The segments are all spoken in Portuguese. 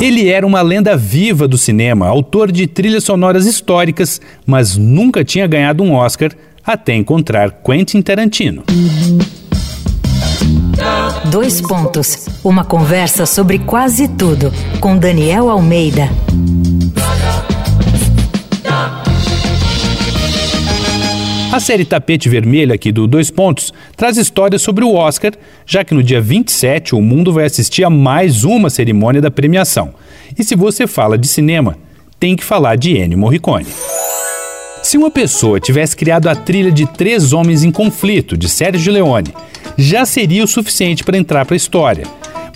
Ele era uma lenda viva do cinema, autor de trilhas sonoras históricas, mas nunca tinha ganhado um Oscar até encontrar Quentin Tarantino. Dois pontos. Uma conversa sobre quase tudo com Daniel Almeida. Série Tapete Vermelho aqui do Dois Pontos traz histórias sobre o Oscar, já que no dia 27 o mundo vai assistir a mais uma cerimônia da premiação. E se você fala de cinema, tem que falar de Ennio Morricone. Se uma pessoa tivesse criado a trilha de Três Homens em Conflito, de Sérgio Leone, já seria o suficiente para entrar para a história.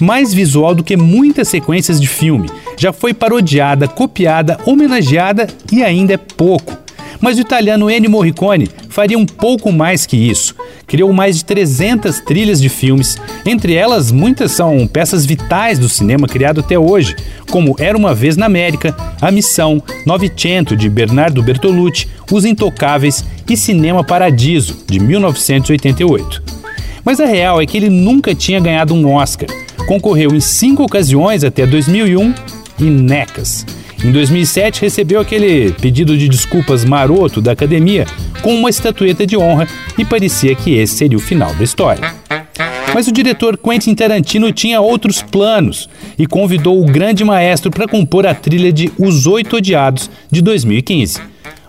Mais visual do que muitas sequências de filme, já foi parodiada, copiada, homenageada e ainda é pouco. Mas o italiano Ennio Morricone faria um pouco mais que isso. Criou mais de 300 trilhas de filmes, entre elas muitas são peças vitais do cinema criado até hoje, como Era uma vez na América, A Missão, Novecento de Bernardo Bertolucci, Os Intocáveis e Cinema Paradiso de 1988. Mas a real é que ele nunca tinha ganhado um Oscar. Concorreu em cinco ocasiões até 2001 e necas. Em 2007, recebeu aquele pedido de desculpas maroto da academia com uma estatueta de honra e parecia que esse seria o final da história. Mas o diretor Quentin Tarantino tinha outros planos e convidou o grande maestro para compor a trilha de Os Oito Odiados de 2015.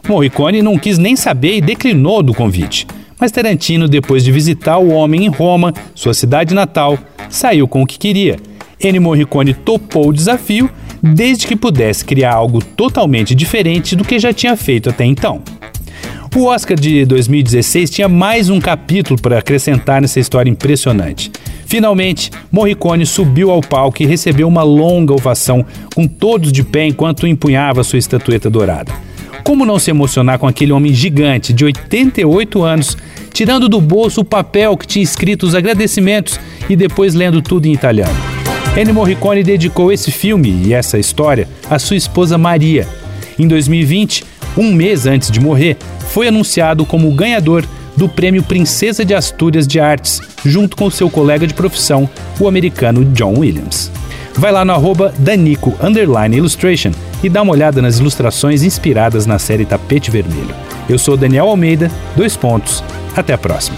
Morricone não quis nem saber e declinou do convite. Mas Tarantino, depois de visitar o homem em Roma, sua cidade natal, saiu com o que queria. Ennio Morricone topou o desafio desde que pudesse criar algo totalmente diferente do que já tinha feito até então. O Oscar de 2016 tinha mais um capítulo para acrescentar nessa história impressionante. Finalmente, Morricone subiu ao palco e recebeu uma longa ovação, com todos de pé enquanto empunhava sua estatueta dourada. Como não se emocionar com aquele homem gigante de 88 anos, tirando do bolso o papel que tinha escrito os agradecimentos e depois lendo tudo em italiano? Ennio Morricone dedicou esse filme e essa história à sua esposa Maria. Em 2020, um mês antes de morrer, foi anunciado como ganhador do Prêmio Princesa de Astúrias de Artes, junto com seu colega de profissão, o americano John Williams. Vai lá no arroba Danico Illustration e dá uma olhada nas ilustrações inspiradas na série Tapete Vermelho. Eu sou Daniel Almeida, dois pontos. Até a próxima.